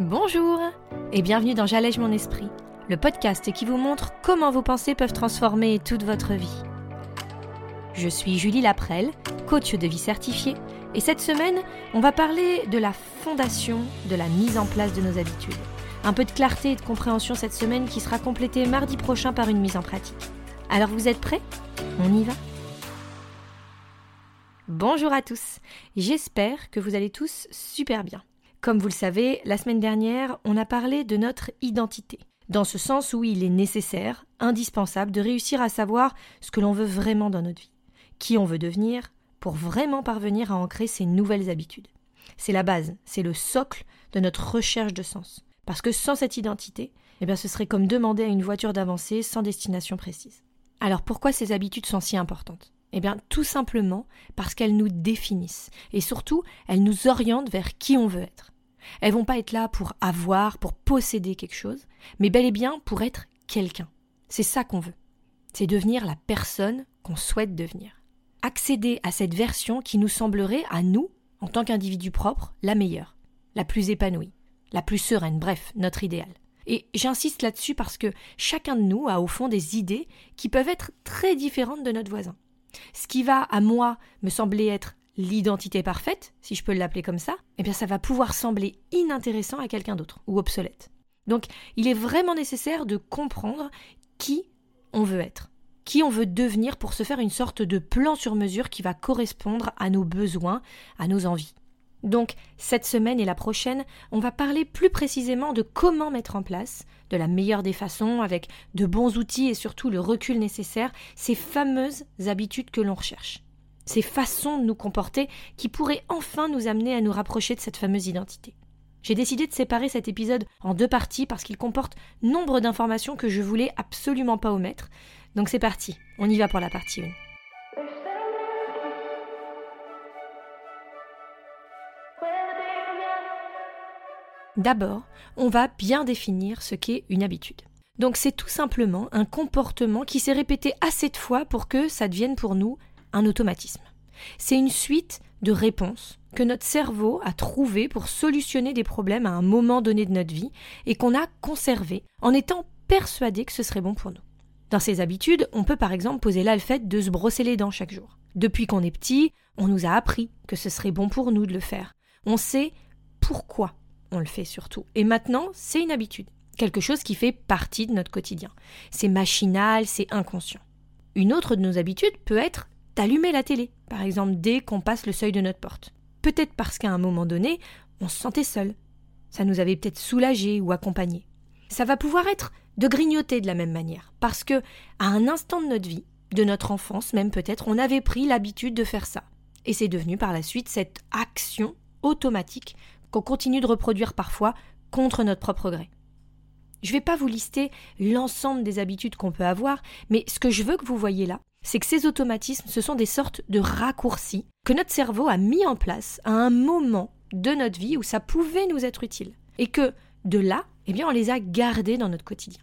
Bonjour et bienvenue dans J'allège mon esprit, le podcast qui vous montre comment vos pensées peuvent transformer toute votre vie. Je suis Julie Laprelle, coach de vie certifiée, et cette semaine, on va parler de la fondation de la mise en place de nos habitudes. Un peu de clarté et de compréhension cette semaine qui sera complétée mardi prochain par une mise en pratique. Alors vous êtes prêts? On y va? Bonjour à tous, j'espère que vous allez tous super bien. Comme vous le savez, la semaine dernière, on a parlé de notre identité, dans ce sens où il est nécessaire, indispensable de réussir à savoir ce que l'on veut vraiment dans notre vie, qui on veut devenir, pour vraiment parvenir à ancrer ces nouvelles habitudes. C'est la base, c'est le socle de notre recherche de sens. Parce que sans cette identité, eh bien ce serait comme demander à une voiture d'avancer sans destination précise. Alors pourquoi ces habitudes sont si importantes? Eh bien tout simplement parce qu'elles nous définissent et surtout elles nous orientent vers qui on veut être. Elles vont pas être là pour avoir, pour posséder quelque chose, mais bel et bien pour être quelqu'un. C'est ça qu'on veut. C'est devenir la personne qu'on souhaite devenir. Accéder à cette version qui nous semblerait, à nous, en tant qu'individu propre, la meilleure, la plus épanouie, la plus sereine, bref, notre idéal. Et j'insiste là-dessus parce que chacun de nous a au fond des idées qui peuvent être très différentes de notre voisin. Ce qui va, à moi, me sembler être l'identité parfaite, si je peux l'appeler comme ça, eh bien ça va pouvoir sembler inintéressant à quelqu'un d'autre ou obsolète. Donc il est vraiment nécessaire de comprendre qui on veut être, qui on veut devenir pour se faire une sorte de plan sur mesure qui va correspondre à nos besoins, à nos envies. Donc cette semaine et la prochaine, on va parler plus précisément de comment mettre en place, de la meilleure des façons, avec de bons outils et surtout le recul nécessaire, ces fameuses habitudes que l'on recherche ces façons de nous comporter qui pourraient enfin nous amener à nous rapprocher de cette fameuse identité. J'ai décidé de séparer cet épisode en deux parties parce qu'il comporte nombre d'informations que je voulais absolument pas omettre. Donc c'est parti, on y va pour la partie 1. D'abord, on va bien définir ce qu'est une habitude. Donc c'est tout simplement un comportement qui s'est répété assez de fois pour que ça devienne pour nous automatisme. C'est une suite de réponses que notre cerveau a trouvées pour solutionner des problèmes à un moment donné de notre vie et qu'on a conservé en étant persuadé que ce serait bon pour nous. Dans ces habitudes, on peut par exemple poser là le fait de se brosser les dents chaque jour. Depuis qu'on est petit, on nous a appris que ce serait bon pour nous de le faire. On sait pourquoi on le fait surtout. Et maintenant, c'est une habitude, quelque chose qui fait partie de notre quotidien. C'est machinal, c'est inconscient. Une autre de nos habitudes peut être d'allumer la télé, par exemple dès qu'on passe le seuil de notre porte. Peut-être parce qu'à un moment donné, on se sentait seul. Ça nous avait peut-être soulagé ou accompagné. Ça va pouvoir être de grignoter de la même manière, parce que, à un instant de notre vie, de notre enfance même peut-être, on avait pris l'habitude de faire ça. Et c'est devenu par la suite cette action automatique qu'on continue de reproduire parfois contre notre propre gré. Je ne vais pas vous lister l'ensemble des habitudes qu'on peut avoir, mais ce que je veux que vous voyez là, c'est que ces automatismes, ce sont des sortes de raccourcis que notre cerveau a mis en place à un moment de notre vie où ça pouvait nous être utile. Et que de là, eh bien, on les a gardés dans notre quotidien.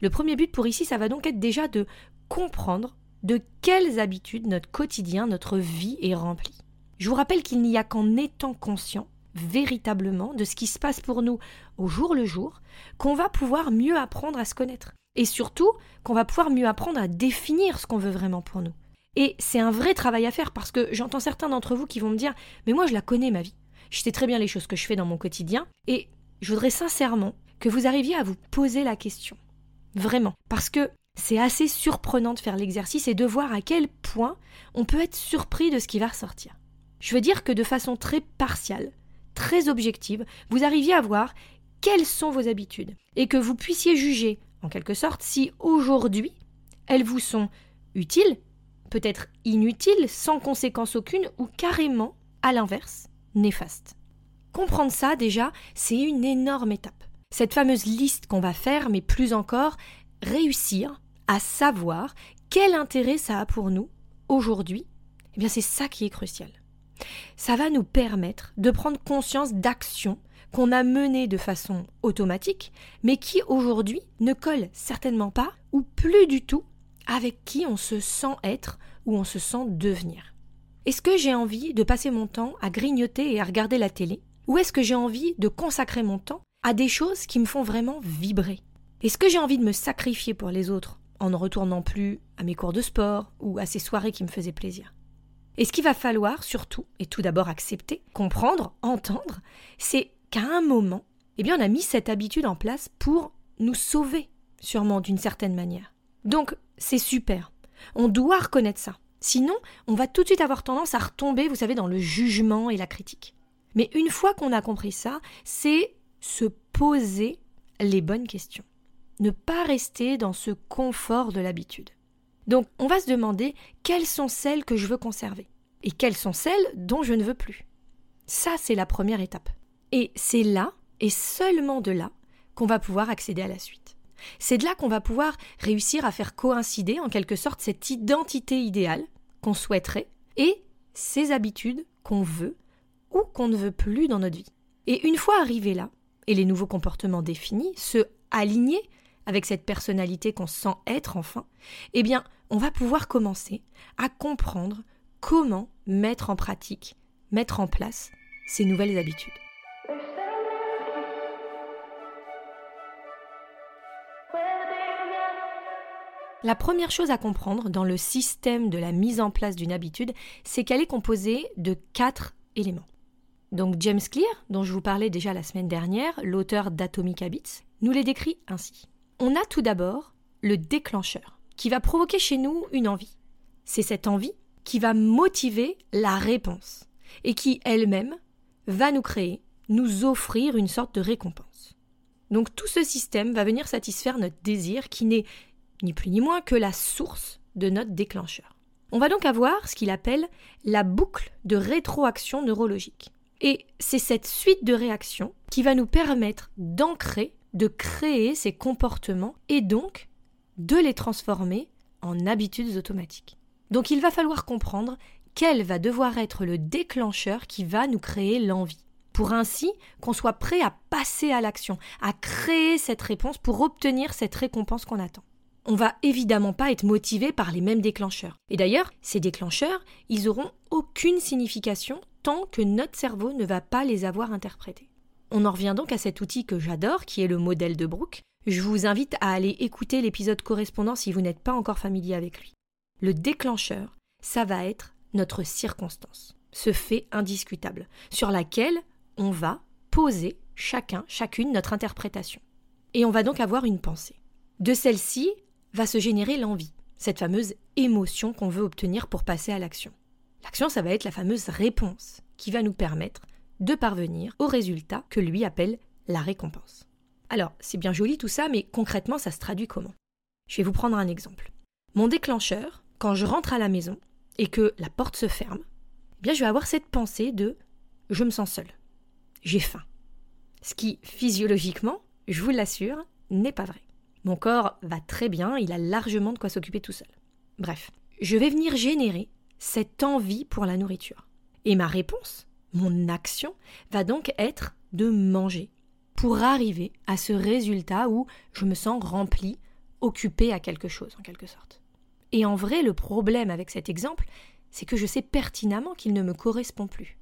Le premier but pour ici, ça va donc être déjà de comprendre de quelles habitudes notre quotidien, notre vie est remplie. Je vous rappelle qu'il n'y a qu'en étant conscient véritablement de ce qui se passe pour nous au jour le jour qu'on va pouvoir mieux apprendre à se connaître. Et surtout, qu'on va pouvoir mieux apprendre à définir ce qu'on veut vraiment pour nous. Et c'est un vrai travail à faire parce que j'entends certains d'entre vous qui vont me dire Mais moi, je la connais, ma vie. Je sais très bien les choses que je fais dans mon quotidien. Et je voudrais sincèrement que vous arriviez à vous poser la question. Vraiment. Parce que c'est assez surprenant de faire l'exercice et de voir à quel point on peut être surpris de ce qui va ressortir. Je veux dire que de façon très partiale, très objective, vous arriviez à voir quelles sont vos habitudes et que vous puissiez juger en quelque sorte, si aujourd'hui elles vous sont utiles, peut-être inutiles, sans conséquence aucune, ou carrément, à l'inverse, néfastes. Comprendre ça, déjà, c'est une énorme étape. Cette fameuse liste qu'on va faire, mais plus encore, réussir à savoir quel intérêt ça a pour nous aujourd'hui, eh bien c'est ça qui est crucial. Ça va nous permettre de prendre conscience d'actions qu'on a mené de façon automatique, mais qui aujourd'hui ne colle certainement pas ou plus du tout avec qui on se sent être ou on se sent devenir. Est-ce que j'ai envie de passer mon temps à grignoter et à regarder la télé? Ou est-ce que j'ai envie de consacrer mon temps à des choses qui me font vraiment vibrer? Est-ce que j'ai envie de me sacrifier pour les autres en ne retournant plus à mes cours de sport ou à ces soirées qui me faisaient plaisir? Et ce qu'il va falloir surtout, et tout d'abord accepter, comprendre, entendre, c'est qu'à un moment, eh bien on a mis cette habitude en place pour nous sauver, sûrement d'une certaine manière. Donc c'est super. On doit reconnaître ça. Sinon, on va tout de suite avoir tendance à retomber, vous savez, dans le jugement et la critique. Mais une fois qu'on a compris ça, c'est se poser les bonnes questions. Ne pas rester dans ce confort de l'habitude. Donc, on va se demander quelles sont celles que je veux conserver et quelles sont celles dont je ne veux plus. Ça, c'est la première étape. Et c'est là, et seulement de là, qu'on va pouvoir accéder à la suite. C'est de là qu'on va pouvoir réussir à faire coïncider en quelque sorte cette identité idéale qu'on souhaiterait et ces habitudes qu'on veut ou qu'on ne veut plus dans notre vie. Et une fois arrivé là, et les nouveaux comportements définis, se aligner avec cette personnalité qu'on sent être enfin, eh bien, on va pouvoir commencer à comprendre comment mettre en pratique, mettre en place ces nouvelles habitudes. La première chose à comprendre dans le système de la mise en place d'une habitude, c'est qu'elle est composée de quatre éléments. Donc James Clear, dont je vous parlais déjà la semaine dernière, l'auteur d'Atomic Habits, nous les décrit ainsi. On a tout d'abord le déclencheur, qui va provoquer chez nous une envie. C'est cette envie qui va motiver la réponse, et qui elle-même va nous créer, nous offrir une sorte de récompense. Donc tout ce système va venir satisfaire notre désir qui n'est ni plus ni moins que la source de notre déclencheur. On va donc avoir ce qu'il appelle la boucle de rétroaction neurologique. Et c'est cette suite de réactions qui va nous permettre d'ancrer, de créer ces comportements et donc de les transformer en habitudes automatiques. Donc il va falloir comprendre quel va devoir être le déclencheur qui va nous créer l'envie, pour ainsi qu'on soit prêt à passer à l'action, à créer cette réponse pour obtenir cette récompense qu'on attend on va évidemment pas être motivé par les mêmes déclencheurs. Et d'ailleurs, ces déclencheurs, ils auront aucune signification tant que notre cerveau ne va pas les avoir interprétés. On en revient donc à cet outil que j'adore, qui est le modèle de Brooke. Je vous invite à aller écouter l'épisode correspondant si vous n'êtes pas encore familier avec lui. Le déclencheur, ça va être notre circonstance, ce fait indiscutable, sur laquelle on va poser chacun, chacune notre interprétation. Et on va donc avoir une pensée. De celle-ci, va se générer l'envie, cette fameuse émotion qu'on veut obtenir pour passer à l'action. L'action, ça va être la fameuse réponse qui va nous permettre de parvenir au résultat que lui appelle la récompense. Alors, c'est bien joli tout ça, mais concrètement, ça se traduit comment? Je vais vous prendre un exemple. Mon déclencheur, quand je rentre à la maison et que la porte se ferme, eh bien, je vais avoir cette pensée de je me sens seul, j'ai faim. Ce qui, physiologiquement, je vous l'assure, n'est pas vrai. Mon corps va très bien, il a largement de quoi s'occuper tout seul. Bref, je vais venir générer cette envie pour la nourriture. Et ma réponse, mon action, va donc être de manger pour arriver à ce résultat où je me sens rempli, occupé à quelque chose en quelque sorte. Et en vrai, le problème avec cet exemple, c'est que je sais pertinemment qu'il ne me correspond plus.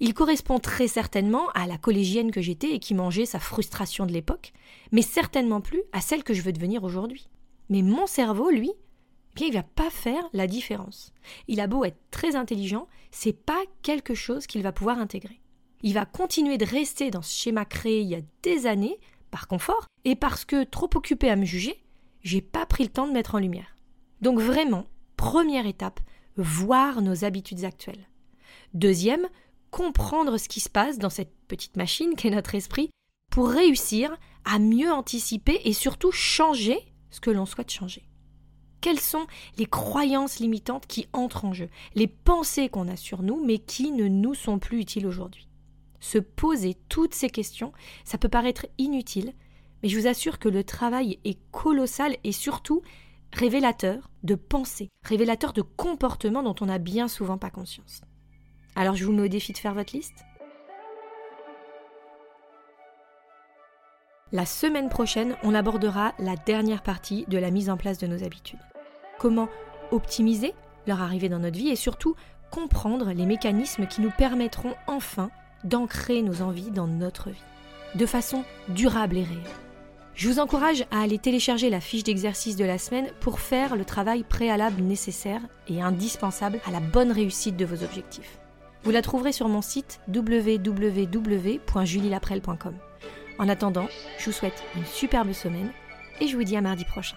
Il correspond très certainement à la collégienne que j'étais et qui mangeait sa frustration de l'époque, mais certainement plus à celle que je veux devenir aujourd'hui. Mais mon cerveau, lui, eh bien, il va pas faire la différence. Il a beau être très intelligent, c'est pas quelque chose qu'il va pouvoir intégrer. Il va continuer de rester dans ce schéma créé il y a des années, par confort, et parce que trop occupé à me juger, j'ai pas pris le temps de mettre en lumière. Donc vraiment, première étape, voir nos habitudes actuelles. Deuxième, comprendre ce qui se passe dans cette petite machine qu'est notre esprit pour réussir à mieux anticiper et surtout changer ce que l'on souhaite changer. Quelles sont les croyances limitantes qui entrent en jeu, les pensées qu'on a sur nous mais qui ne nous sont plus utiles aujourd'hui? Se poser toutes ces questions, ça peut paraître inutile, mais je vous assure que le travail est colossal et surtout révélateur de pensées, révélateur de comportements dont on n'a bien souvent pas conscience. Alors je vous mets au défi de faire votre liste. La semaine prochaine, on abordera la dernière partie de la mise en place de nos habitudes. Comment optimiser leur arrivée dans notre vie et surtout comprendre les mécanismes qui nous permettront enfin d'ancrer nos envies dans notre vie. de façon durable et réelle. Je vous encourage à aller télécharger la fiche d'exercice de la semaine pour faire le travail préalable nécessaire et indispensable à la bonne réussite de vos objectifs. Vous la trouverez sur mon site www.julielaprel.com. En attendant, je vous souhaite une superbe semaine et je vous dis à mardi prochain.